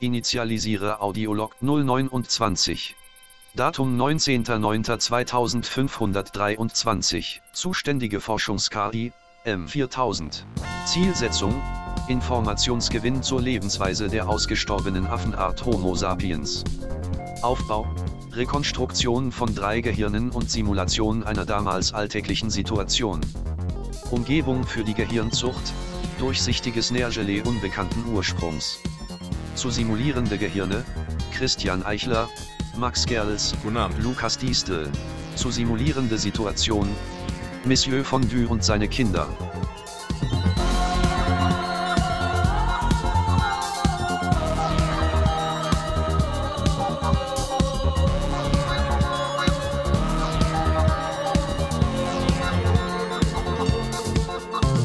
Initialisiere Audiolog 029. Datum 19.09.2523. Zuständige Forschungs-KI, M4000. Zielsetzung, Informationsgewinn zur Lebensweise der ausgestorbenen Affenart Homo sapiens. Aufbau, Rekonstruktion von drei Gehirnen und Simulation einer damals alltäglichen Situation. Umgebung für die Gehirnzucht, durchsichtiges Nährgelee unbekannten Ursprungs. Zu simulierende Gehirne, Christian Eichler, Max Gerls. Lukas Diestel. Zu simulierende Situation, Monsieur Fondue und seine Kinder.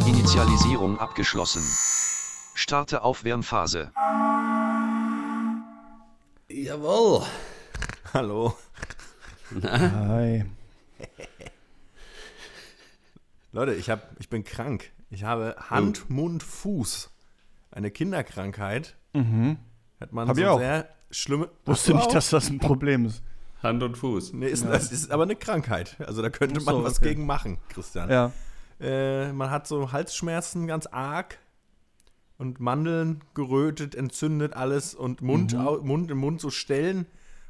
Initialisierung abgeschlossen. Starte Aufwärmphase. Jawohl. Hallo. Hi. Leute, ich, hab, ich bin krank. Ich habe Hand, Mund, Fuß. Eine Kinderkrankheit. Hat man Hab so ich auch. sehr schlimme. Wusste nicht, dass das ein Problem ist. Hand und Fuß. Nee, ist, das ist aber eine Krankheit. Also da könnte Ach man so, was okay. gegen machen, Christian. Ja. Äh, man hat so Halsschmerzen ganz arg und Mandeln gerötet, entzündet alles und Mund, au, Mund im Mund so Stellen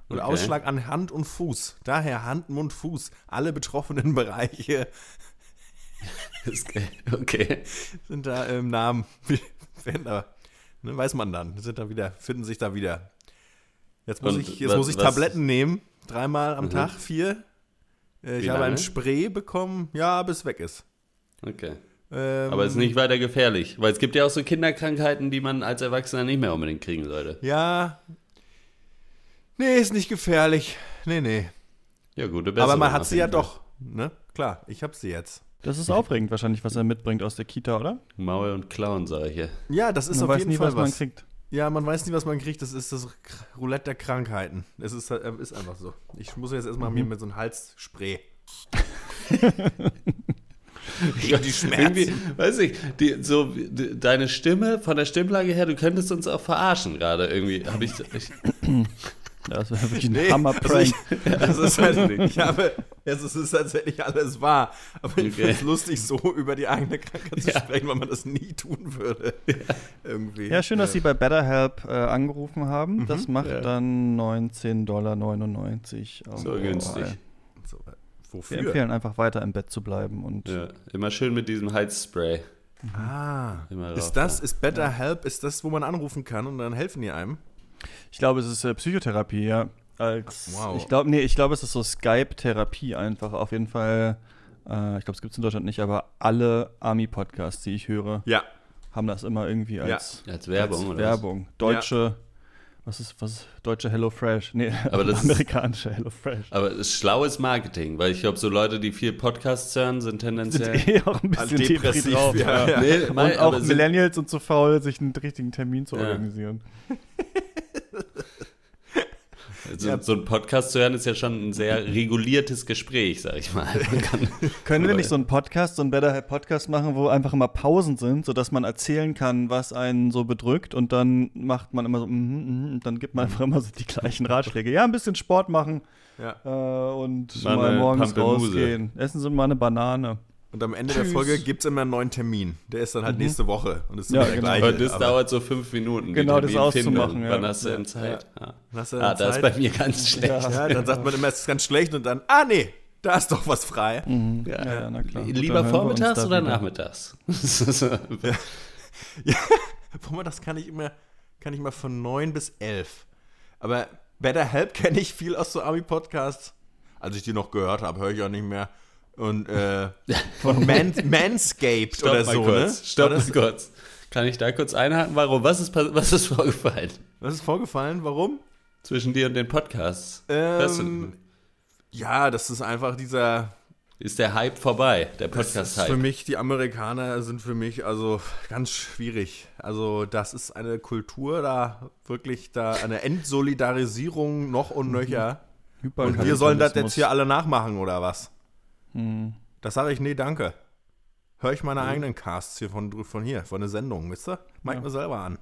und Okay. Ausschlag an Hand und Fuß. Daher Hand, Mund, Fuß. Alle betroffenen Bereiche Okay. sind da im Namen. Werden da, ne, weiß man dann. Sind da wieder, finden sich da wieder. Jetzt muss Und ich, jetzt was- muss ich Tabletten nehmen. Dreimal am Tag, vier. Äh, ich Wie habe lange? ein Spray bekommen, ja, bis weg ist. Okay. Ähm, Aber ist nicht weiter gefährlich. Weil es gibt ja auch so Kinderkrankheiten, die man als Erwachsener nicht mehr unbedingt kriegen sollte. Ja. Nee, ist nicht gefährlich. Nee, nee. Ja, gute Besserung. Aber man hat sie ja doch. Ne? Klar, ich habe sie jetzt. Das ist aufregend wahrscheinlich, was er mitbringt aus der Kita, oder? Maul und Clown, sage ich hier. Ja, das ist Man auf weiß jeden nie, Fall was was. man kriegt. Ja, man weiß nie, was man kriegt. Das ist das Roulette der Krankheiten. Es ist, äh, ist einfach so. Ich muss jetzt erstmal Mhm. mir mit so einem Halsspray. Ja, die Schmerzen. Irgendwie, weiß ich, die, so die, deine Stimme, von der Stimmlage her, du könntest uns auch verarschen gerade irgendwie. Habe ich, ich Ja, das wäre wirklich ein Nee, Hammer-Prank. Also ich, das ist halt, ich habe, es ist tatsächlich alles wahr. Aber ich Okay. finde es lustig, so über die eigene Krankheit zu Ja. sprechen, weil man das nie tun würde. Irgendwie. ja, schön, dass Sie bei BetterHelp äh, angerufen haben. Das macht Ja. dann 19,99 Dollar. so günstig. So, äh, Wir wofür? empfehlen einfach weiter im Bett zu bleiben und Ja, immer schön mit diesem Heizspray. Ah, Immer ist rauf, das, ist BetterHelp, ist das, wo man anrufen kann und dann helfen die einem? ich glaube, es ist äh, Psychotherapie, ja. Als, Wow. Ich glaube, nee, ich glaube, es ist so Skype-Therapie einfach. Auf jeden Fall, äh, ich glaube, es gibt es in Deutschland nicht, aber alle Army-Podcasts, die ich höre, Ja. haben das immer irgendwie als, Als Werbung, als oder was? Werbung. Deutsche, was ist, was ist, deutsche HelloFresh? Nee, Aber das ist- amerikanische HelloFresh. Aber es ist schlaues Marketing, weil ich glaube, so Leute, die viel Podcasts hören, sind tendenziell. Sind eh auch ein bisschen Depressiv, depressiv drauf. ja, Ja. Nee, Und auch Millennials sind zu faul, sich einen richtigen Termin zu Ja. organisieren. So, so ein Podcast zu hören ist ja schon ein sehr reguliertes Gespräch, sag ich mal. Kann, Können wir nicht so einen Podcast, so einen Better Help Podcast machen, wo einfach immer Pausen sind, sodass man erzählen kann, was einen so bedrückt und dann macht man immer so, mhm, mhm, und dann gibt man einfach immer so die gleichen Ratschläge. Ja, ein bisschen Sport machen ja. äh, und Mal mal, morgens Pampelmuse. rausgehen. Essen Sie mal eine Banane. Und am Ende der Folge gibt es immer einen neuen Termin. Der ist dann halt nächste Woche und ist Ja, immer der genau. gleiche. und das aber dauert so fünf Minuten. Genau, das auszumachen, ja. Wann hast du denn Ja, Zeit? Ja. Ah, dann das ist Zeit. bei mir ganz schlecht. Ja, dann sagt man immer, es ist ganz schlecht und dann, ah nee, da ist doch was frei. Mhm. Ja, ja, na klar. Gut, Lieber vormittags oder wieder. nachmittags? Guck das kann ich immer, kann ich immer von 9 bis 11. Aber Better Help kenne ich viel aus so Army-Podcasts. Als ich die noch gehört habe, höre ich auch nicht mehr. Und äh, von Man Manscaped Stopp oder mal so, kurz. ne? Stopp mal kurz. Kann ich da kurz einhaken? Warum? Was ist, was ist vorgefallen Was ist vorgefallen? Warum? zwischen dir und den Podcasts? Ähm, ja, das ist einfach dieser. ist der Hype vorbei, der Das ist Podcast-Hype? für mich, die Amerikaner sind für mich also ganz schwierig. Also, das ist eine Kultur, da wirklich da eine Entsolidarisierung noch und nöcher. Und wir sollen das jetzt hier alle nachmachen, oder was? Hm. Das sage ich, nee, danke. Hör ich meine eigenen Casts hier von, von hier, von der Sendung, wisst ihr? Mach ich mir selber an.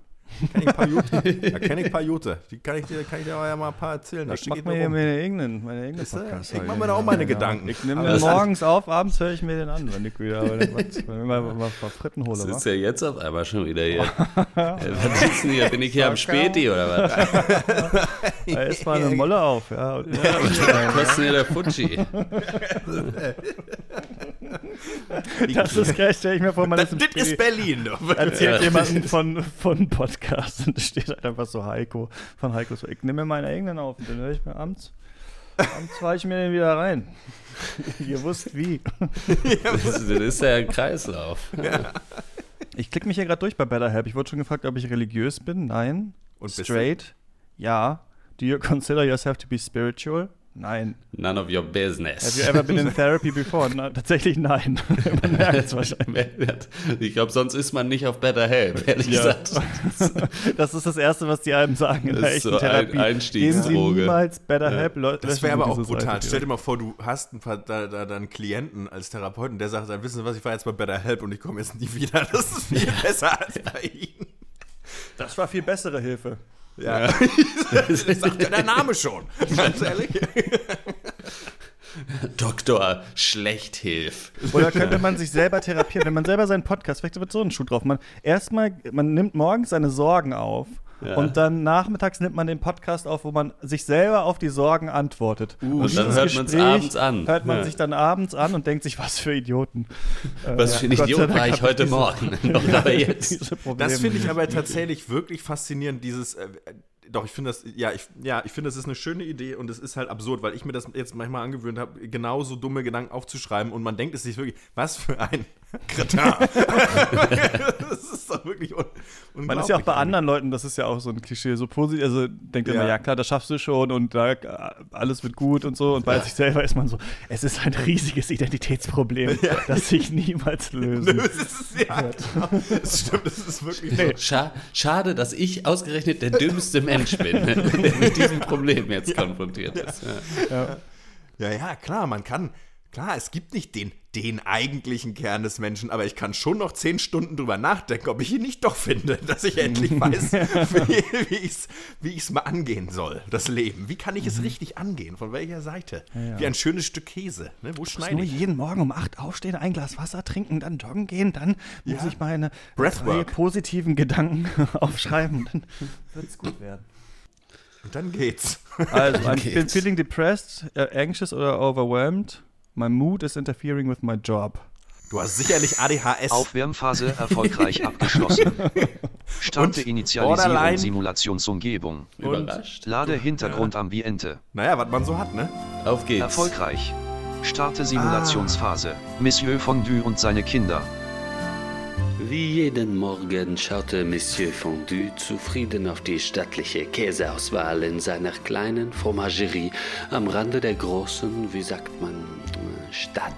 Kenn ich ein paar Jute. Da kenne ich ein paar Jute. Die kann ich dir, kann ich dir auch ja mal ein paar erzählen. Da Ich schicke mach ich mir meine eigenen, meine eigenen Siehste? Podcasts. Ich mach mir da auch meine Gedanken. Ich nehme den morgens auf, abends höre ich mir den an, wenn ich wieder wenn ich mal, mal, mal Fritten hole. Ist ja jetzt auf einmal schon wieder hier. Äh, was ist denn hier? Bin ich hier am Späti oder was? Da ist mal eine Molle auf. Ja, und, Was kostet denn hier der Fuji? das ist geil, stelle ich mir vor, man Das, ist im das ist Berlin. erzählt Ja. jemanden von, von Podcast und steht halt einfach so Heiko, von Heiko so, ich nehme mir meine eigenen auf und den höre ich mir abends, abends fahre ich mir den wieder rein. Ihr wusst wie. Das ist, das ist ja ein Kreislauf. Ich klicke mich hier gerade durch bei Better Help. Ich wurde schon gefragt, ob ich religiös bin. Nein. Und? Straight? Ja. Do you consider yourself to be spiritual? Nein. None of your Have business. you ever been in therapy before? Na, tatsächlich nein. Man merkt es wahrscheinlich. Ich glaube, sonst ist man nicht auf Better Help, ehrlich Ja. gesagt. Das ist das Erste, was die einem sagen in Das der ist echten so ein Therapie. Geben Einstiegsdroge. Sie niemals Better Help. Leute, Das wäre aber auch brutal. wieder. Stell dir mal vor, du hast einen, Ver- da, da, da einen Klienten als Therapeuten, der sagt, dann wissen Sie was, ich war jetzt bei Better Help und ich komme jetzt nie wieder. Das ist viel besser als bei Ihnen. Das war viel bessere Hilfe. Ja. das sagt ja der Name schon. Ganz ehrlich. Doktor Schlechthilf. Oder könnte man sich selber therapieren, wenn man selber seinen Podcast, vielleicht wird so ein Schuh drauf. Man erstmal, man nimmt morgens seine Sorgen auf Ja. und dann nachmittags nimmt man den Podcast auf, wo man sich selber auf die Sorgen antwortet. Uh, und dann hört man's Gespräch abends an. Hört man Ja. sich dann abends an und denkt sich, was für Idioten. Was Äh, für ein Idiot war ich heute diese- Morgen. Noch aber jetzt. Das finde ich aber tatsächlich wirklich faszinierend, dieses. Äh, doch, ich finde das, ja, ich, ja, ich finde, das ist eine schöne Idee und es ist halt absurd, weil ich mir das jetzt manchmal angewöhnt habe, genauso dumme Gedanken aufzuschreiben und man denkt es sich wirklich, was für ein Kretin. das ist doch wirklich un unglaublich. Man ist ja auch bei anderen Leuten, das ist ja auch so ein Klischee, so positiv, also denkt Ja. immer, ja klar, das schaffst du schon und da alles wird gut und so. Und bei sich selber ist man so, es ist ein riesiges Identitätsproblem, das sich niemals lösen. Das ist, ja, genau. das stimmt, das ist wirklich so. Scha schade, dass ich ausgerechnet der dümmste Mensch bin, der mit diesem Problem jetzt konfrontiert ist. Ja. Ja, ja, klar, man kann, klar, es gibt nicht den, den eigentlichen Kern des Menschen, aber ich kann schon noch zehn Stunden drüber nachdenken, ob ich ihn nicht doch finde, dass ich endlich weiß, wie, wie ich es mal angehen soll, das Leben. Wie kann ich es richtig angehen? Von welcher Seite? ja. Wie ein schönes Stück Käse. Ne? Wo muss schneide nur ich? jeden Morgen um 8 aufstehen, ein Glas Wasser trinken, dann joggen gehen, dann muss Ja. ich meine positiven Gedanken aufschreiben, dann wird es gut werden. Und dann geht's. Also, I'm feeling depressed, uh, anxious or overwhelmed. My mood is interfering with my job. Du hast sicherlich ADHS. Aufwärmphase erfolgreich abgeschlossen. Starte Und Initialisierung Borderline. Simulationsumgebung. Überrascht. Lade Hintergrundambiente. Naja, was man so hat, ne? Auf geht's. Erfolgreich. Starte Simulationsphase. Monsieur Fondue und seine Kinder. Wie jeden Morgen schaute Monsieur Fondue zufrieden auf die stattliche Käseauswahl in seiner kleinen Fromagerie am Rande der großen, wie sagt man, Stadt.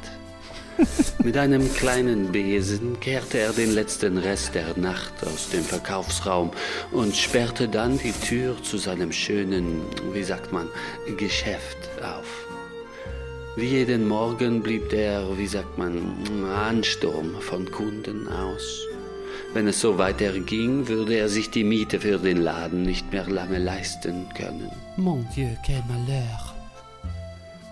Mit einem kleinen Besen kehrte er den letzten Rest der Nacht aus dem Verkaufsraum und sperrte dann die Tür zu seinem schönen, wie sagt man, Geschäft auf. Wie jeden Morgen blieb der, wie sagt man, Ansturm von Kunden aus. Wenn es so weiterging, würde er sich die Miete für den Laden nicht mehr lange leisten können. Mon Dieu, quel malheur.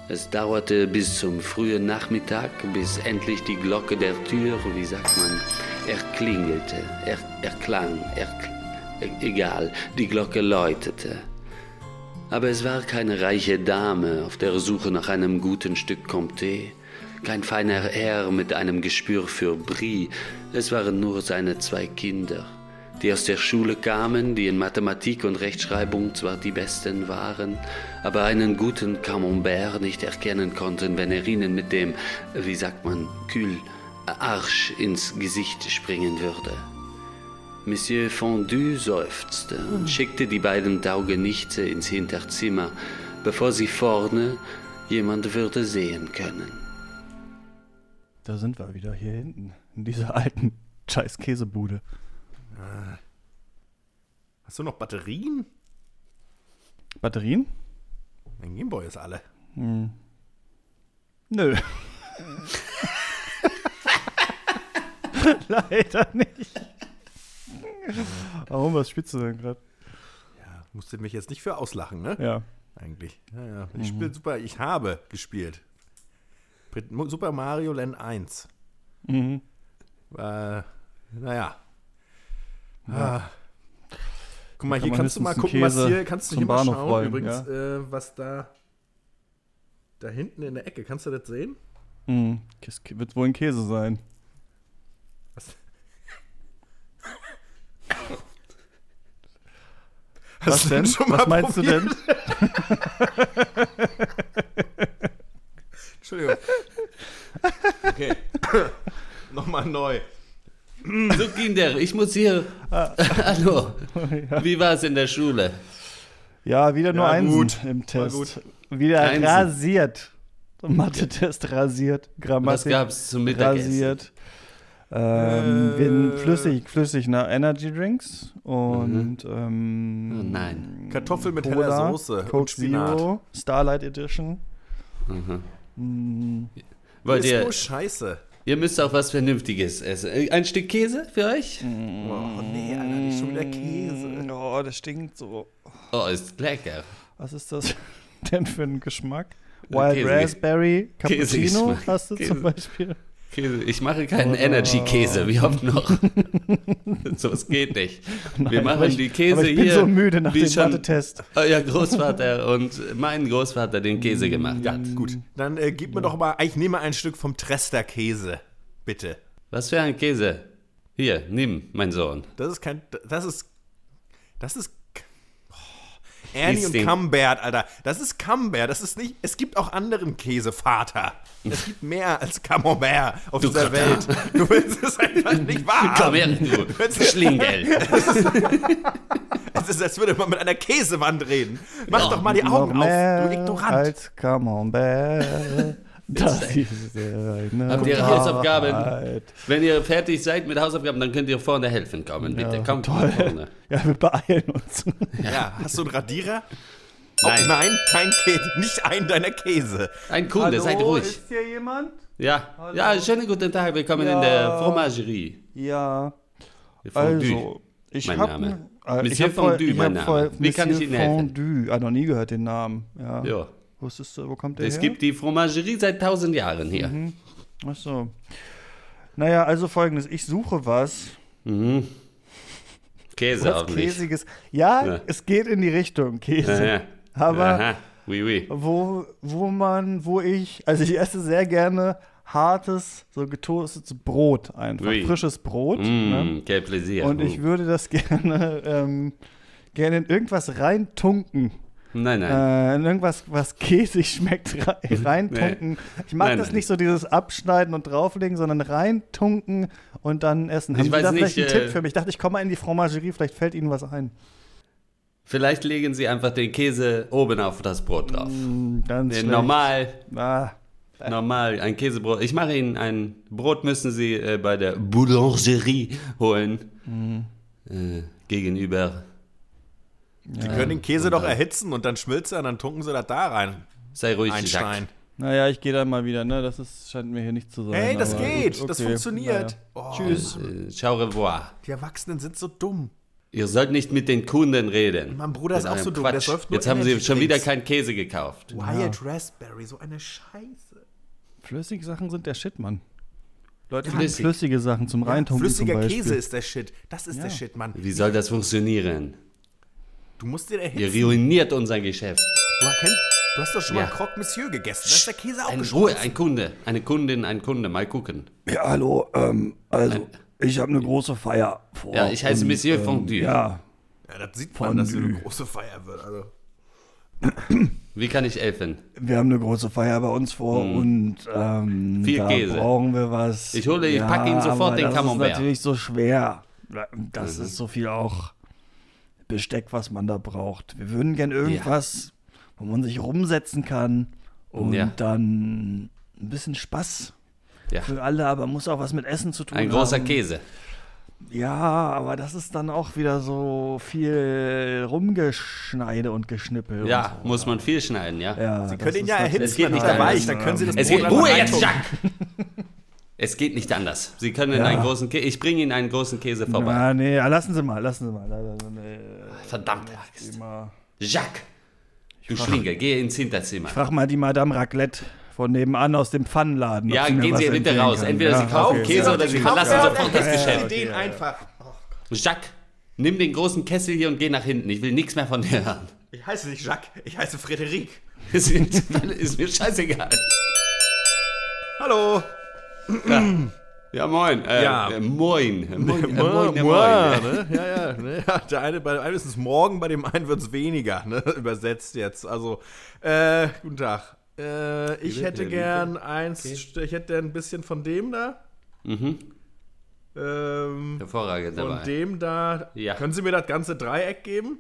Es dauerte bis zum frühen Nachmittag, bis endlich die Glocke der Tür, wie sagt man, erklingelte, er, erklang, erkl e- egal, die Glocke läutete. Aber es war keine reiche Dame auf der Suche nach einem guten Stück Comté, kein feiner Herr mit einem Gespür für Brie, es waren nur seine zwei Kinder, die aus der Schule kamen, die in Mathematik und Rechtschreibung zwar die Besten waren, aber einen guten Camembert nicht erkennen konnten, wenn er ihnen mit dem, wie sagt man, Kühl, Arsch ins Gesicht springen würde. Monsieur Fondue seufzte und schickte die beiden Taugenichte ins Hinterzimmer, bevor sie vorne jemand würde sehen können. Da sind wir wieder hier hinten, in dieser alten scheiß Käsebude. Hast du noch Batterien? Batterien? Mein Gameboy ist alle. Nö. Leider nicht. Warum, was spielst du denn gerade? Ja, musst du mich jetzt nicht für auslachen, ne? Ja. Eigentlich. Ja, ja. Ich spiele super, ich habe gespielt. Super Mario Land 1. Mhm. Äh, naja. Ah. Guck mal, hier kannst du mal gucken, was Käse hier, kannst du hier mal schauen, rollen, übrigens, äh, was da, da hinten in der Ecke, kannst du das sehen? Mhm. Das wird wohl ein Käse sein. Was? Was Hast du denn? Was meinst du probiert? denn? Entschuldigung. Okay. Nochmal neu. So, Kinder, ich muss hier. Hallo. Wie war es in der Schule? Ja, wieder nur Ja, Einsen gut. im Test. gut. Wieder Einsen. rasiert. Mathe-Test rasiert. Was Grammatik gab es zum Mittagessen? rasiert. Ähm, Äh. flüssig, flüssig nach Energy Drinks und ähm, Oh nein. Kartoffel mit Cola, heller Soße Coke Spinat. Zero, Starlight Edition. Mhm. Mm, Wollt ist ihr, nur Scheiße. Ihr müsst auch was Vernünftiges essen. Äh, Ein Stück Käse für euch? Oh nee, Alter, nicht schon wieder Käse. Oh, das stinkt so. Oh, ist lecker. Was ist das denn für ein Geschmack? Wild Käse- Raspberry Cappuccino Käsegeschmack. hast du Käse. zum Beispiel? Käse. Ich mache keinen Oh. Energy-Käse. Wie oft noch? so, es geht nicht. Wir Nein, aber machen ich, die Käse aber ich bin hier. so müde nach wie dem schon Mathe-Test. Euer Großvater und mein Großvater den Käse gemacht Ja, hat. gut. Dann äh, gib mir doch mal, ich nehme ein Stück vom Trester Käse. Bitte. Was für ein Käse? Hier, nimm, mein Sohn. Das ist kein, das ist, das ist, Ernie Ist und den- Camembert, Alter. Das ist Camembert. Das ist nicht, es gibt auch anderen Käse, Vater. Es gibt mehr als Camembert auf Du dieser Katar. Welt. Du willst es einfach nicht wahr. Komm her, du Schlingel. Es ist, als würde man mit einer Käsewand reden. Mach Ja, doch mal die Noch Augen auf, mehr du Ignorant. als Camembert. Das ist eine Habt ihr Hausaufgaben? Wenn ihr fertig seid mit Hausaufgaben, dann könnt ihr vorne helfen kommen, bitte. Ja, Kommt toll. vorne. Ja, wir beeilen uns. Ja, hast du einen Radierer? Nein. Oh, nein, kein Käse. Nicht einen deiner Käse. Ein Kunde, seid ruhig. ist hier jemand? Ja. ja, schönen guten Tag. Willkommen in der Fromagerie. Ja, Fondue. also, ich mein habe Name. äh, ich Monsieur hab voll- Fondue, ich mein Name. voll Wie kann ich Monsieur Ihnen helfen? Fondue. Ah, noch nie gehört den Namen. Ja. Ja. Wusstest du, wo kommt der Es her? gibt die Fromagerie seit tausend Jahren hier. Mhm. Ach so. Naja, also folgendes. Ich suche was. Mhm. Käse Was. Käsiges. Ja, Ja. es geht in die Richtung Käse. Ja, ja. Aber Aha. Oui, oui. wo, wo man, wo ich, also ich esse sehr gerne hartes, so getoastetes Brot einfach. Oui. Frisches Brot. Ne? Mm, quel plaisir. Und ich würde das gerne, ähm, gerne in irgendwas reintunken. Nein, nein. Äh, irgendwas, was käsig schmeckt, rei- reintunken. Ich mag Nein, das nein. nicht so, dieses Abschneiden und drauflegen, sondern reintunken und dann essen. Haben Ich Sie weiß da nicht, vielleicht einen äh, Tipp für mich? Ich dachte, ich komme mal in die Fromagerie, vielleicht fällt Ihnen was ein. Vielleicht legen Sie einfach den Käse oben auf das Brot drauf. Hm, Ganz Nee, schlecht. normal, Ah, normal, ein Käsebrot. Ich mache Ihnen ein Brot, müssen Sie äh, bei der Boulangerie holen. Mhm. Äh, gegenüber. Sie können den Käse doch erhitzen und dann schmilzt er und dann tunken sie das da rein. Sei ruhig, Einstein. naja, ich gehe dann mal wieder, ne? Das ist, scheint mir hier nicht zu sein. Hey, das geht. gut, Das okay. funktioniert. Naja. Oh, Tschüss. Äh, ciao revoir. Die Erwachsenen sind so dumm. Ihr sollt nicht mit den Kunden reden. Mein Bruder ist auch so dumm, der säuft nur Jetzt haben Sie schon wieder keinen Käse gekauft. Wild Raspberry, so eine Scheiße. Flüssige Sachen sind der Shit, Mann. Leute, Ja, flüssig. flüssige Sachen zum Reintunken Flüssiger zum Beispiel. Käse ist der Shit. Das ist Ja. der Shit, Mann. Wie soll das funktionieren? Du musst dir Ihr erhitzen. ruiniert unser Geschäft. Du, kennst, du hast doch schon Ja. mal Croque Monsieur gegessen. Da ist der Käse auch Ein. Ruhe, ein Kunde, eine Kundin, ein Kunde, mal gucken. Ja, hallo, ähm, also, ich habe eine große Feier vor. Ja, ich heiße und, Monsieur ähm, Fondue. Ja, Ja, das sieht man, dass hier eine Fondue. große Feier wird. Also. Wie kann ich helfen? wir haben eine große Feier bei uns vor und ähm, Hm. Viel da Käse. brauchen wir was. Ich hole- ich packe Ihnen sofort den das Camembert. ist natürlich so schwer. Das Mhm. ist so viel auch Besteck, was man da braucht. Wir würden gern irgendwas, wo man sich rumsetzen kann und Ja. dann ein bisschen Spaß Ja. für alle, aber muss auch was mit Essen zu tun Ein großer haben. Käse. Ja, aber das ist dann auch wieder so viel Rumgeschneide und Geschnippel. Ja, und so. muss man viel schneiden, ja. ja Sie können ihn ja natürlich- Es erhitzen, geht wenn nicht anders. weich, dann können Sie das Es Brot geht Ruhe jetzt. Jack! Es geht nicht anders. Sie können in einen großen Käse. Ich bringe Ihnen einen großen Käse vorbei. Na, nee, ja, lassen Sie mal, lassen Sie mal. Verdammt, Axt. Jacques, du Schlinge, geh ins Hinterzimmer. Frag mal die Madame Raclette von nebenan aus dem Pfannenladen. Ja, gehen was Sie bitte raus. kann. Entweder Ja, Sie kaufen okay. Käse oder Sie verlassen sofort das Geschäft. Den einfach. Jacques, nimm den großen Kessel hier und geh nach hinten. Ich will nichts mehr von dir hören. Ich heiße nicht Jacques, ich heiße Frederik. Ist mir scheißegal. Hallo. Ja, moin. Äh, Ja. Äh, moin. Moin, äh, moin, äh, Moin, moin. ne? Ja, ja, ne? ja. Der eine, bei dem einen ist es morgen, bei dem einen wird es weniger, ne? Übersetzt jetzt. Also, äh, guten Tag. Äh, ich hätte gern eins, ich hätte ein bisschen von dem da. Mhm. Ähm, Hervorragend von dabei. dem da. Ja. Können Sie mir das ganze Dreieck geben?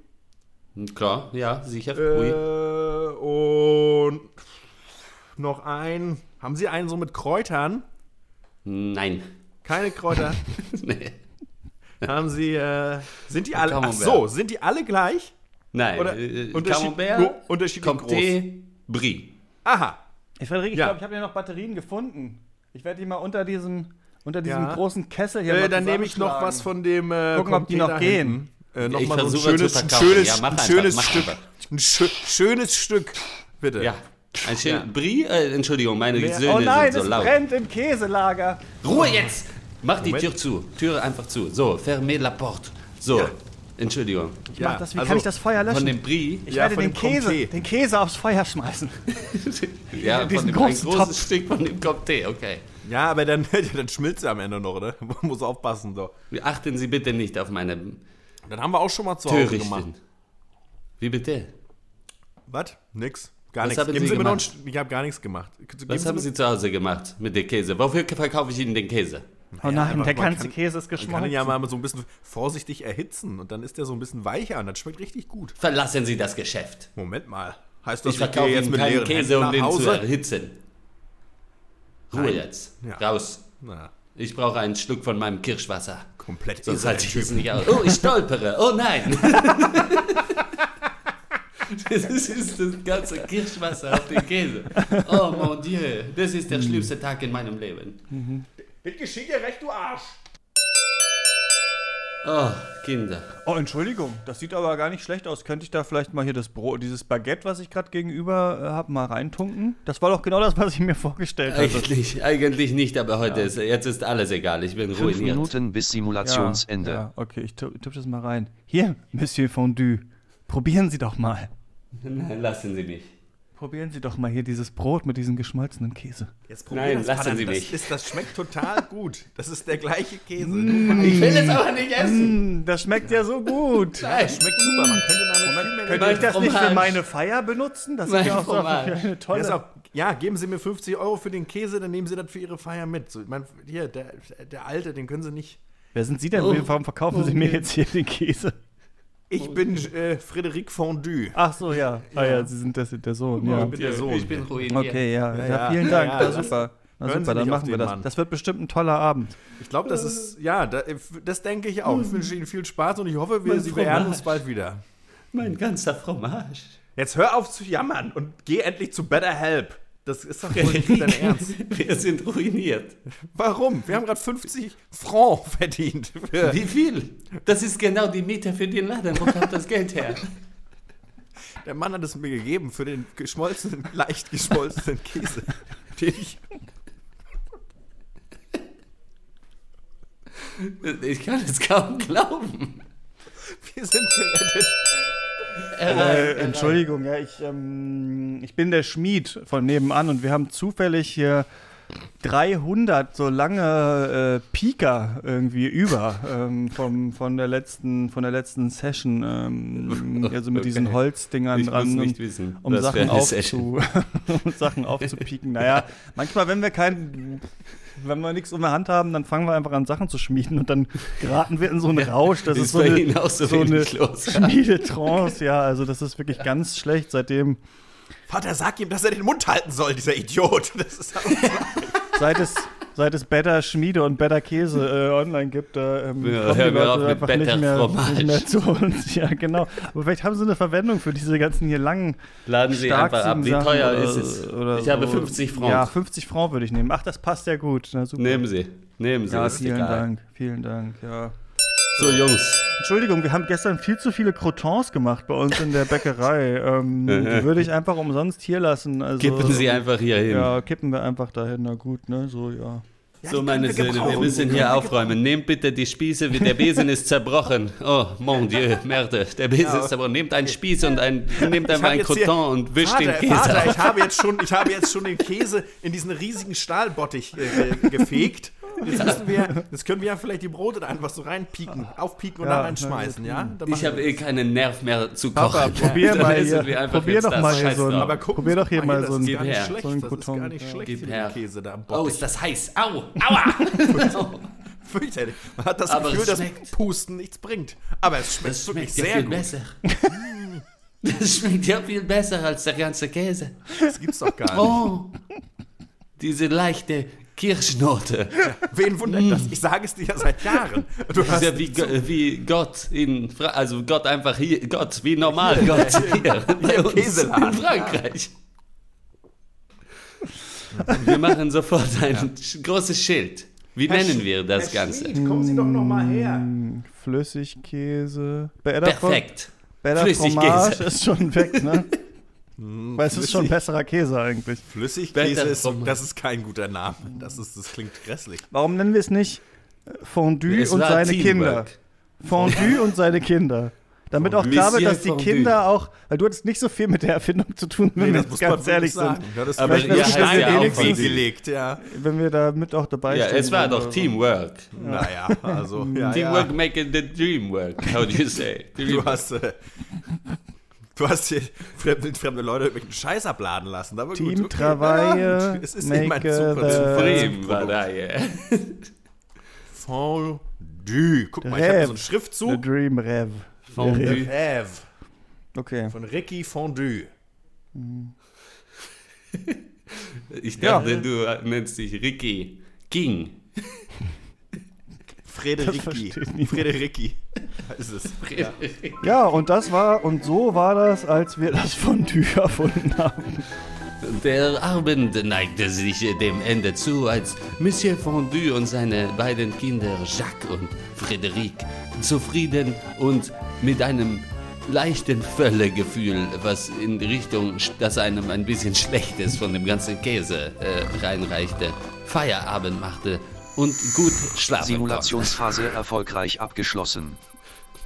Klar, ja, sicher. Äh, und noch ein. Haben Sie einen so mit Kräutern? Nein. Keine Kräuter? nee. Haben Sie, äh, sind die alle, ach so, sind die alle gleich? Nein. Oder äh, Unterschied- Camembert, nur unterschiedlich Comté, Brie. Aha. Hey, Frederik, ich Ja. glaube, ich habe hier noch Batterien gefunden. Ich werde die mal unter diesem, unter diesem Ja. großen Kessel hier Äh, mal dann nehme ich noch was von dem. Äh, Gucken, ob die noch gehen. Äh, noch Ich mal so ein schönes, ein schönes, Ja, ein einfach, schönes Stück. einfach. Ein schö schönes Stück. Bitte. Ja. Ein schön, Ja. Brie, äh, Entschuldigung, meine Wer- Söhne Oh nein, sind so es laut. brennt im Käselager. Ruhe jetzt! Mach die Moment. Tür zu. Türe einfach zu. So, fermez la porte. So, Ja. Entschuldigung. Ja, Mach das, wie also kann ich das Feuer löschen? Von dem Brie, ich Ja, werde von den dem Käse, Comté. den Käse aufs Feuer schmeißen. ja, von dem, ein großen großes Topf. Stück von dem Comté, okay. Ja, aber dann, dann schmilzt er am Ende noch, oder? Man muss aufpassen. So. Achten Sie bitte nicht auf meine Dann haben wir auch schon mal zu Hause gemacht. Wie bitte? Was? Nix. Gar Was nichts. haben Geben Sie Sie mir noch Ich habe gar nichts gemacht. Geben Was haben mir- Sie zu Hause gemacht mit dem Käse? Wofür verkaufe ich Ihnen den Käse? Oh nein, aber der ganze kann- Käse ist Man kann geschmolzen. ihn ja mal so ein bisschen vorsichtig erhitzen und dann ist der so ein bisschen weicher und das schmeckt richtig gut. Verlassen Sie das Geschäft. Moment mal. Heißt das, Ich verkaufe gehe Ihnen keinen leeren Käse, um den zu Hause? erhitzen. Ruhe Nein. jetzt. Ja. Raus. Na, Ich brauche einen Schluck von meinem Kirschwasser. komplett Sonst halte ich es nicht aus. Oh, ich stolpere. Oh nein. Das ist das ganze Kirschwasser auf den Käse. Oh mon Dieu. Das ist der schlimmste Tag in meinem Leben. Das geschieht dir recht, du Arsch. Oh, Kinder. Oh, Entschuldigung, das sieht aber gar nicht schlecht aus. Könnte ich da vielleicht mal hier das Brot, dieses Baguette, was ich gerade gegenüber äh, habe, mal reintunken? Das war doch genau das, was ich mir vorgestellt hatte. Eigentlich, eigentlich nicht, aber heute ist, jetzt ist alles egal. Ich bin Fünf ruiniert. Minuten bis Simulationsende. Ja, okay, ich tippe tipp das mal rein. Hier, Monsieur Fondue, probieren Sie doch mal. Nein, lassen Sie mich. Probieren Sie doch mal hier dieses Brot mit diesem geschmolzenen Käse. Jetzt Nein, das, lassen verdammt, Sie das mich. Ist, das schmeckt total gut. Das ist der gleiche Käse. Ich will es aber nicht essen. Mm, das schmeckt ja so gut. Nein. Das schmeckt super. Man könnte damit viel mehr Könnte ich das nicht für meine Feier benutzen? Das Mein ist ja auch so eine Ja, tolle... auch, ja, geben Sie mir 50 Euro für den Käse, dann nehmen Sie das für Ihre Feier mit. So, ich mein, hier, der, der Alte, den können Sie nicht. Wer sind Sie denn? Oh. Warum verkaufen Sie mir jetzt hier den Käse? Ich bin äh, Frédéric Fondue. Ach so, ja. Ah ja, Sie sind das, der Sohn. Ja. bin der Sohn. Ich bin ruiniert. Okay, ja. Ja, ja, vielen Dank. ja, Ja, das- super. Na hören Sie super, dann machen wir das. Mann. Das wird bestimmt ein toller Abend. Ich glaube, das ist, ja, da, das denke ich auch. Ich wünsche Ihnen viel Spaß und ich hoffe, wir, Sie beehren uns bald wieder. Mein ganzer Fromage. Jetzt hör auf zu jammern und geh endlich zu Better Help. Das ist doch wohl nicht dein Ernst. Wir sind ruiniert. Warum? Wir haben gerade 50 Franc verdient. Wie viel? Das ist genau die Miete für den Laden. Wo kommt das Geld her? Der Mann hat es mir gegeben für den geschmolzenen, leicht geschmolzenen Käse. Den ich, Ich kann es kaum glauben. wir sind gerettet. Äh, Entschuldigung, ja, ich, ähm, ich bin der Schmied von nebenan und wir haben zufällig hier 300 so lange äh, Pika irgendwie über ähm, vom, von, der letzten, von der letzten Session. Ähm, also mit diesen Okay. Holzdingern Ich dran. um- wissen, um Sachen, aufzu, um Sachen aufzupieken. Naja, manchmal, wenn wir kein, wenn wir nichts in der Hand haben, dann fangen wir einfach an, Sachen zu schmieden und dann geraten wir in so einen Rausch. Das ist ist, so eine, so so eine. Schmiedetrance, ja, also das ist wirklich ganz schlecht, seitdem, Vater, sag ihm, dass er den Mund halten soll, dieser Idiot. Das ist seit es, seit es Better Schmiede und Better Käse äh, online gibt, da ähm, Ja, kommen die Leute einfach nicht mehr, nicht mehr zu uns. Ja, genau. Aber vielleicht haben sie eine Verwendung für diese ganzen hier langen Laden Sie einfach ab. Wie starksigen teuer Sachen ist es? oder Ich habe so. 50 Francs. Ja, 50 Francs würde ich nehmen. Ach, das passt ja gut. Na, super. Nehmen Sie. Nehmen Sie. Ja, vielen. Dank. Vielen Dank, ja. So, Jungs. Entschuldigung, wir haben gestern viel zu viele Crotons gemacht bei uns in der Bäckerei. Ähm, die würde ich einfach umsonst hier lassen. Also, Kippen Sie einfach hier hin. Ja, kippen wir einfach dahin. Na gut, ne? So, ja. So, meine Söhne, wir müssen hier aufräumen. Nehmt bitte die Spieße, der Besen ist zerbrochen. Oh, mon Dieu, Merde, der Besen ist zerbrochen. Nehmt einen Spieß und ein, nehmt einfach hab ein jetzt hier- Croton und wischt Vater, den Käse Vater, auf. ich habe jetzt schon, ich habe jetzt schon den Käse in diesen riesigen Stahlbottich äh, ge- gefegt. Jetzt, müssen wir, jetzt können wir ja vielleicht die Brote da einfach so reinpieken, aufpieken und Ja, da reinschmeißen, ja? Dann Ich habe eh keinen Nerv mehr zu Papa, kochen. probier Da mal hier. Probier doch mal hier so ein-. Aber gucken Probier doch hier mal das so ist ein- gar nicht Gib her. schlecht. so ein das ist Croton. gar nicht schlecht, Gib her. Käse da am Oh, ist das heiß. Au, aua. Fürchterlich. Man hat das Aber Gefühl, es dass schmeckt. Pusten nichts bringt. Aber es schmeckt Das wirklich schmeckt ja sehr viel gut. besser. Das schmeckt ja viel besser als der ganze Käse. Das gibt's doch gar nicht. Oh, diese leichte Kirschnote. Wen wundert das? Ich sage es dir ja seit Jahren. Du Das ist hast ja wie, wie Gott in Fra also Gott einfach hier, Gott, wie normal Gott hier bei im uns Käseladen. in Frankreich. Wir machen sofort ein sch- großes Schild. Wie nennen wir das Ganze? kommen Sie doch noch mal her. Flüssigkäse. Better Perfekt. Better Flüssigkäse. Fromage ist schon weg, ne? Weil es ist schon besserer Käse eigentlich. Flüssigkäse ist, das ist kein guter Name. Das, ist, das klingt grässlich. Warum nennen wir es nicht Fondue Es und seine Teamwork. Kinder? Fondue und seine Kinder. Damit auch klar wird, dass die. Kinder auch, weil du hattest nicht so viel mit der Erfindung zu tun, wenn wir jetzt ganz ehrlich sind. Ja, Aber ihr heißt Stein ja in auch gelegt, ja. Wenn wir da mit auch dabei Ja, stehen es war doch. Teamwork. Naja, also, ja, Teamwork ja. making the dream work. How do you say? Du hast, äh, du hast hier fremde, fremde Leute irgendwelchen Scheiß abladen lassen. Aber Team gut, okay, Travaille, ja, es ist eben ein make super, the- war da, yeah. Fondue. Guck mal, ich habe so einen The Schriftzug. Dream Rev. Fondue. Rev. Okay. Von Ricky Fondue. Ich dachte, du nennst dich Ricky King. Frederiki. Frederiki. ist es. Ja. Ja, und das war, und so war das, als wir das Fondue erfunden haben. Der Abend neigte sich dem Ende zu, als Monsieur Fondue und seine beiden Kinder Jacques und Frédéric zufrieden und mit einem leichten Völlegefühl, was in die Richtung, dass einem ein bisschen schlecht ist von dem ganzen Käse äh, reinreichte, Feierabend machte und gut schlafen. Simulationsphase erfolgreich abgeschlossen.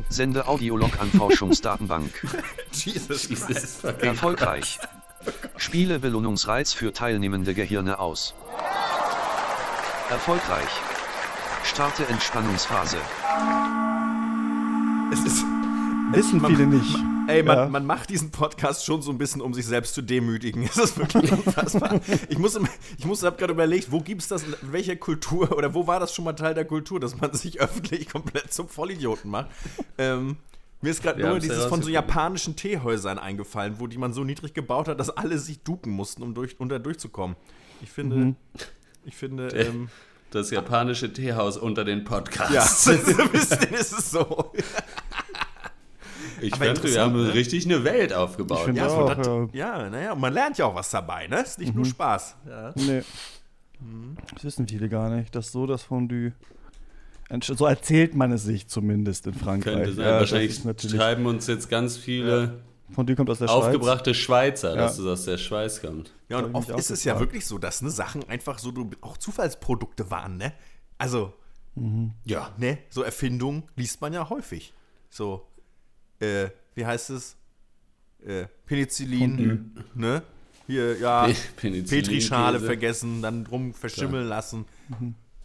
Sende Audiolog an Forschungsdatenbank. Jesus Jesus Erfolgreich. Spiele Belohnungsreiz für teilnehmende Gehirne aus. Erfolgreich. Starte Entspannungsphase. Es ist. Wissen viele nicht. Ey, man, Ja. man macht diesen Podcast schon so ein bisschen, um sich selbst zu demütigen. Es ist wirklich unfassbar. Ich muss, ich muss, habe gerade überlegt, wo gibt es das, in welcher Kultur oder wo war das schon mal Teil der Kultur, dass man sich öffentlich komplett zum Vollidioten macht. Ähm, mir ist gerade nur dieses von so japanischen Teehäusern eingefallen, wo die man so niedrig gebaut hat, dass alle sich duken mussten, um, durch, um da durchzukommen. Ich finde, Mhm. ich finde, Der- ähm, Das japanische Teehaus unter den ja, Podcasts. so ein bisschen ist es so. Ich Aber finde, wir haben ne? richtig eine Welt aufgebaut. Ja, auch, das, ja. ja, naja, man lernt ja auch was dabei, ne? Ist nicht nur Spaß. Ja. Nee. Das wissen viele gar nicht, dass so das Fondue. So erzählt man es sich zumindest in Frankreich. Könnte sein. Ja, das Wahrscheinlich schreiben uns jetzt ganz viele Fondue kommt aus der Schweiz. aufgebrachte Schweizer, dass Ja. es aus der Schweiz kommt. Ja, und oft ist es ja wirklich so, dass ne, Sachen einfach so auch Zufallsprodukte waren, ne? Also, Ja. ne, so Erfindungen liest man ja häufig. So, äh, wie heißt es? Äh, Penicillin, ne? Hier, ja, Petrischale Käse. vergessen, dann drum verschimmeln lassen.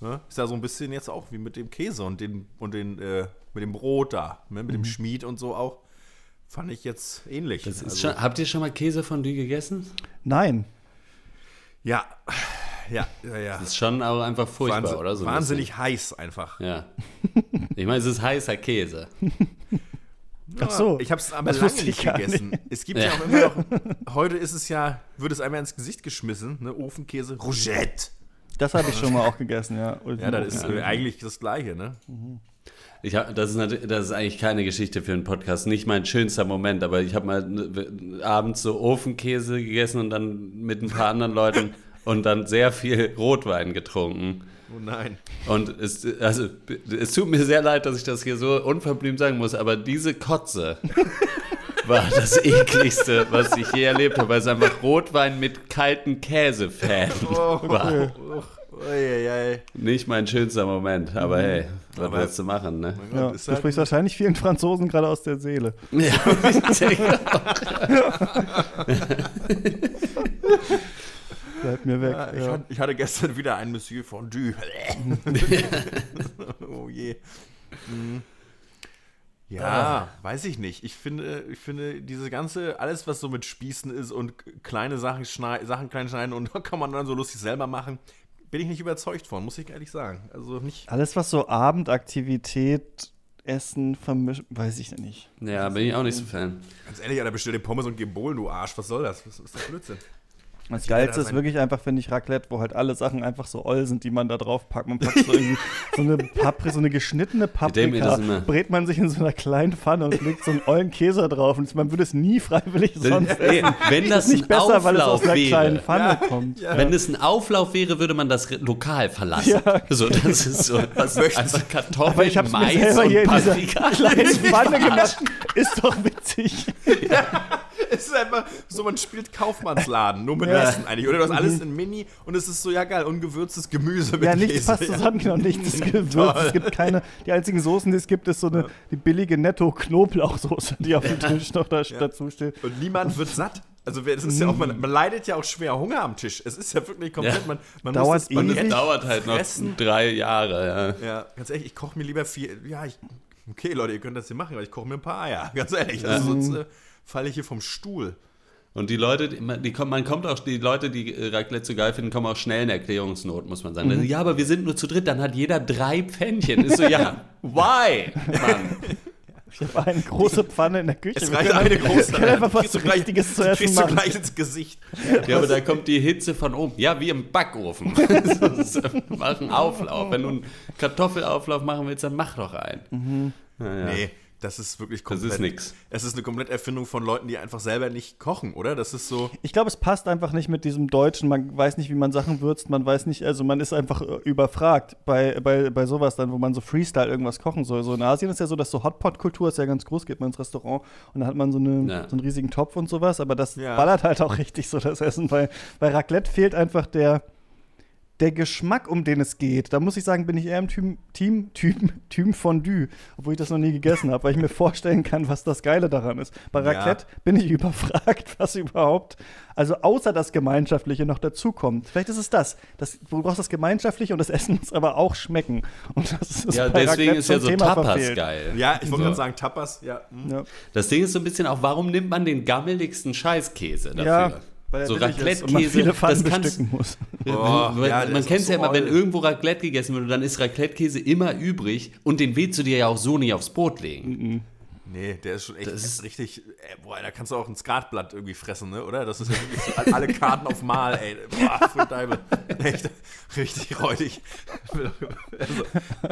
Ne? Ist ja so ein bisschen jetzt auch wie mit dem Käse und den, und den, äh, mit dem Brot da, ne? mit dem Schmied und so auch. Fand ich jetzt ähnlich. Das ist Also, schon, habt ihr schon mal Käsefondue gegessen? Nein. ja, ja, ja, ja. Das ist schon auch einfach furchtbar, Wahnsinn, oder? So ein wahnsinnig heiß einfach. Ja. Ich meine, es ist heißer Käse. Ach so. Ich habe es aber lange nicht gegessen. nicht. Es gibt ja. Ja. auch immer noch, heute ist es ja, wird es einmal ins Gesicht geschmissen, ne, Ofenkäse, Rougette. Das habe ich schon mal auch gegessen, ja. Ja, das ist eigentlich das Gleiche, ne? Ich hab, das, ist das ist eigentlich keine Geschichte für einen Podcast, nicht mein schönster Moment, aber ich habe mal äh, abends so Ofenkäse gegessen und dann mit ein paar anderen Leuten und dann sehr viel Rotwein getrunken. Oh nein. Und es, also, es tut mir sehr leid, dass ich das hier so unverblümt sagen muss, aber diese Kotze war das ekligste, was ich je erlebt habe, weil es einfach Rotwein mit kalten Käsefäden war. Uiuiui. Nicht mein schönster Moment, aber hey, was Aber- willst du machen, ne? Mein Ja, Gott, du halt, sprichst wahrscheinlich vielen Franzosen gerade aus der Seele. Ja, ich denke Bleib mir weg. ja, ich, ja. hatte, ich hatte gestern wieder ein Monsieur Fondue. oh je. Mhm. Ja, weiß ich nicht. Ich finde, ich finde, diese ganze, alles, was so mit Spießen ist und kleine Sachen, schnei Sachen klein schneiden und kann man dann so lustig selber machen, bin ich nicht überzeugt von, muss ich ehrlich sagen. Also nicht. Alles, was so Abendaktivität, Essen vermischt, weiß ich nicht. Ja, bin ich auch nicht so Fan. Ganz ehrlich, Alter, bestell dir Pommes und geh bowlen, du Arsch. Was soll das? Was ist das Blödsinn? Das Geilste ist wirklich einfach, finde ich, Raclette, wo halt alle Sachen einfach so oll sind, die man da drauf packt. Man packt so irgendwie so eine Paprika, so eine geschnittene Paprika, das brät man sich in so einer kleinen Pfanne und legt so einen ollen Käse drauf. Und man würde es nie freiwillig sonst Ey, essen. wenn das ist nicht ein besser, weil es aus Auflauf einer kleinen wäre. Pfanne kommt. Wenn es ein Auflauf wäre, würde man das Lokal verlassen. Ja. So, das ist so was einfach Kartoffeln, Aber ich habe es mir Mais selber und hier in dieser Paprika. kleinen Pfanne gemacht. Ist doch witzig. Es ist einfach so, man spielt Kaufmannsladen, nur mit Ja. Essen eigentlich. Oder du hast alles in Mini und es ist so, ja geil, ungewürztes Gemüse mit Ja, nichts Käse. passt zusammen, genau, nichts ist gewürzt. Es gibt keine, die einzigen Soßen, die es gibt, ist so eine die billige Netto-Knoblauchsoße, die auf dem Tisch noch da, dazu steht. Und niemand wird satt. Also das ist ja auch, man, man leidet ja auch schwer Hunger am Tisch. Es ist ja wirklich komplett, Ja. man, man Dauert muss das, man, es ewig. dauert halt noch Fressen. drei Jahre. Ja. Ja, ganz ehrlich, ich koche mir lieber viel, ja, ich, okay Leute, ihr könnt das hier machen, aber ich koche mir ein paar Eier. Ganz ehrlich, also sonst äh, falle ich hier vom Stuhl. Und die Leute, die, die kommen, man kommt auch, die Leute, die Raclette so geil finden, kommen auch schnell in Erklärungsnot, muss man sagen. Also, ja, aber wir sind nur zu dritt, dann hat jeder drei Pfännchen. Ist so, ja, why? Mann. Ich habe eine große Pfanne in der Küche. Es reicht eine große. Wir können einfach was Kriegst du gleich- Richtiges zu essen kriegst du machen. gleich ins Gesicht. Ja, aber da kommt die Hitze von oben. Ja, wie im Backofen. mach einen Auflauf. Wenn du einen Kartoffelauflauf machen willst, dann mach doch einen. Ja, ja. Nee, das ist wirklich Das komplett. ist nix. Es ist eine komplette Erfindung von Leuten, die einfach selber nicht kochen, oder? Das ist so. Ich glaube, es passt einfach nicht mit diesem Deutschen. Man weiß nicht, wie man Sachen würzt. Man weiß nicht, also man ist einfach äh, überfragt bei, bei, bei sowas dann, wo man so Freestyle irgendwas kochen soll. So in Asien ist ja so, dass so Hotpot-Kultur ist ja ganz groß. Geht man ins Restaurant und dann hat man so, eine, Ja. so einen riesigen Topf und sowas. Aber das Ja. ballert halt auch richtig so das Essen. Bei, bei Raclette fehlt einfach der, der Geschmack, um den es geht. Da muss ich sagen, bin ich eher im Team, Team, Team, Team Fondue, obwohl ich das noch nie gegessen habe, weil ich mir vorstellen kann, was das Geile daran ist. Bei Ja. Raclette bin ich überfragt, was überhaupt, also außer das Gemeinschaftliche noch dazukommt. Vielleicht ist es das. das. Du brauchst das Gemeinschaftliche und das Essen muss aber auch schmecken. Und das ist Ja, bei deswegen Raclette ist ja so Thema Tapas verfehlt. geil. Ja, ich wollte So. gerade sagen, Tapas, ja. hm. Ja. Das Ding ist so ein bisschen auch, warum nimmt man den gammeligsten Scheißkäse dafür? Ja, so und man Raclette-Käse, das kannst bestücken muss. Boah, Weil- ja, man kennt es ja so immer, wenn irgendwo Raclette gegessen wird, dann ist Raclette-Käse immer übrig und den willst du dir ja auch so nicht aufs Brot legen. Nee, der ist schon echt Das ist- richtig. Äh, boah, da kannst du auch ein Skatblatt irgendwie fressen, ne? Oder? Das ist ja wirklich so, alle Karten auf Mal, ey. Boah, voll Deibel. Echt richtig räudig. Also,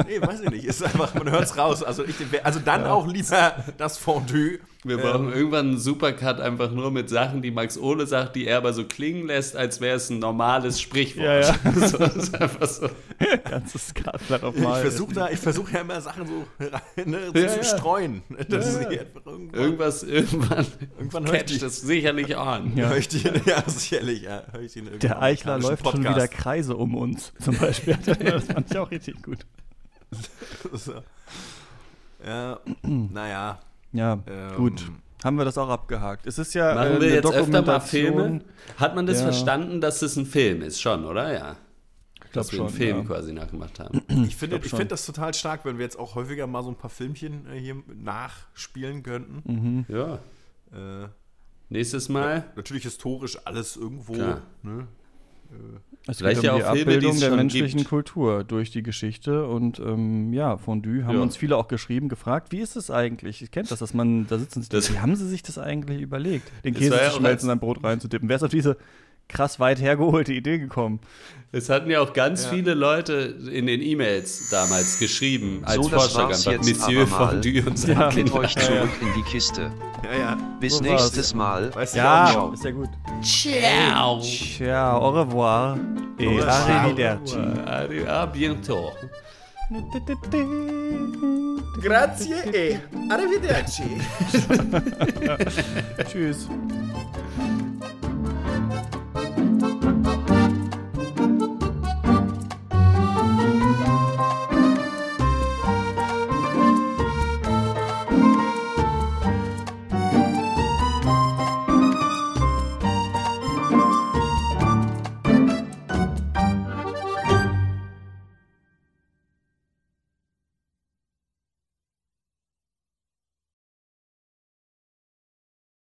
nee, weiß ich nicht. Ist einfach, man hört's raus. Also, ich, also dann auch lieber das Fondue. Wir Ähm, brauchen irgendwann einen Supercut einfach nur mit Sachen, die Max Ole sagt, die er aber so klingen lässt, als wäre es ein normales Sprichwort. Ja, ja. so, das ist einfach so. Ganzes Skatblatt auf Ich Mal. versuche da, ich versuche ja immer Sachen so rein, ne, Ja, zu ja. streuen. Das ist hier einfach irgendwann. Irgendwas, irgendwann, Irgendwann catcht es sicherlich an. Hör ich die, ja, sicherlich, ja. Hör ich irgendeinem Der Eichler läuft schon wieder Podcast. Kreise um uns, zum Beispiel. das fand ich auch richtig gut. So. Ja, naja. Ja, Ähm, gut. Haben wir das auch abgehakt. Es ist ja äh, Machen wir eine jetzt öfter mal. Filme? Hat man das Ja. verstanden, dass es ein Film ist? Schon, oder? Ja. Ich Dass glaube wir einen schon. Film ja. quasi nachgemacht haben. Ich finde ich schon. find das total stark, wenn wir jetzt auch häufiger mal so ein paar Filmchen äh, hier nachspielen könnten. Mhm. Ja. Äh, Nächstes Mal. natürlich historisch alles irgendwo. Ne? Es Vielleicht geht ja um die auch Filme, die Abbildung es der menschlichen gibt. Kultur durch die Geschichte und ähm, ja, Fondue haben Ja. uns viele auch geschrieben, gefragt, wie ist es eigentlich? Ich kennt das, dass man da sitzen, Das- wie haben sie sich das eigentlich überlegt, den Käse ja zu schmelzen, in ein Brot reinzudippen? Wer ist auf diese krass weit hergeholte Idee gekommen. Es hatten ja auch ganz ja. viele Leute in den E-Mails damals geschrieben, als so, Vorschlag einfach Monsieur Fondue und sein ja. Kind euch zurück in die Kiste. Ja, ja. Bis so nächstes Mal. Weißt du ja, ist ja gut. Ciao. Ciao, au revoir. Et arrivederci. A bientôt. Grazie e arrivederci. Tschüss.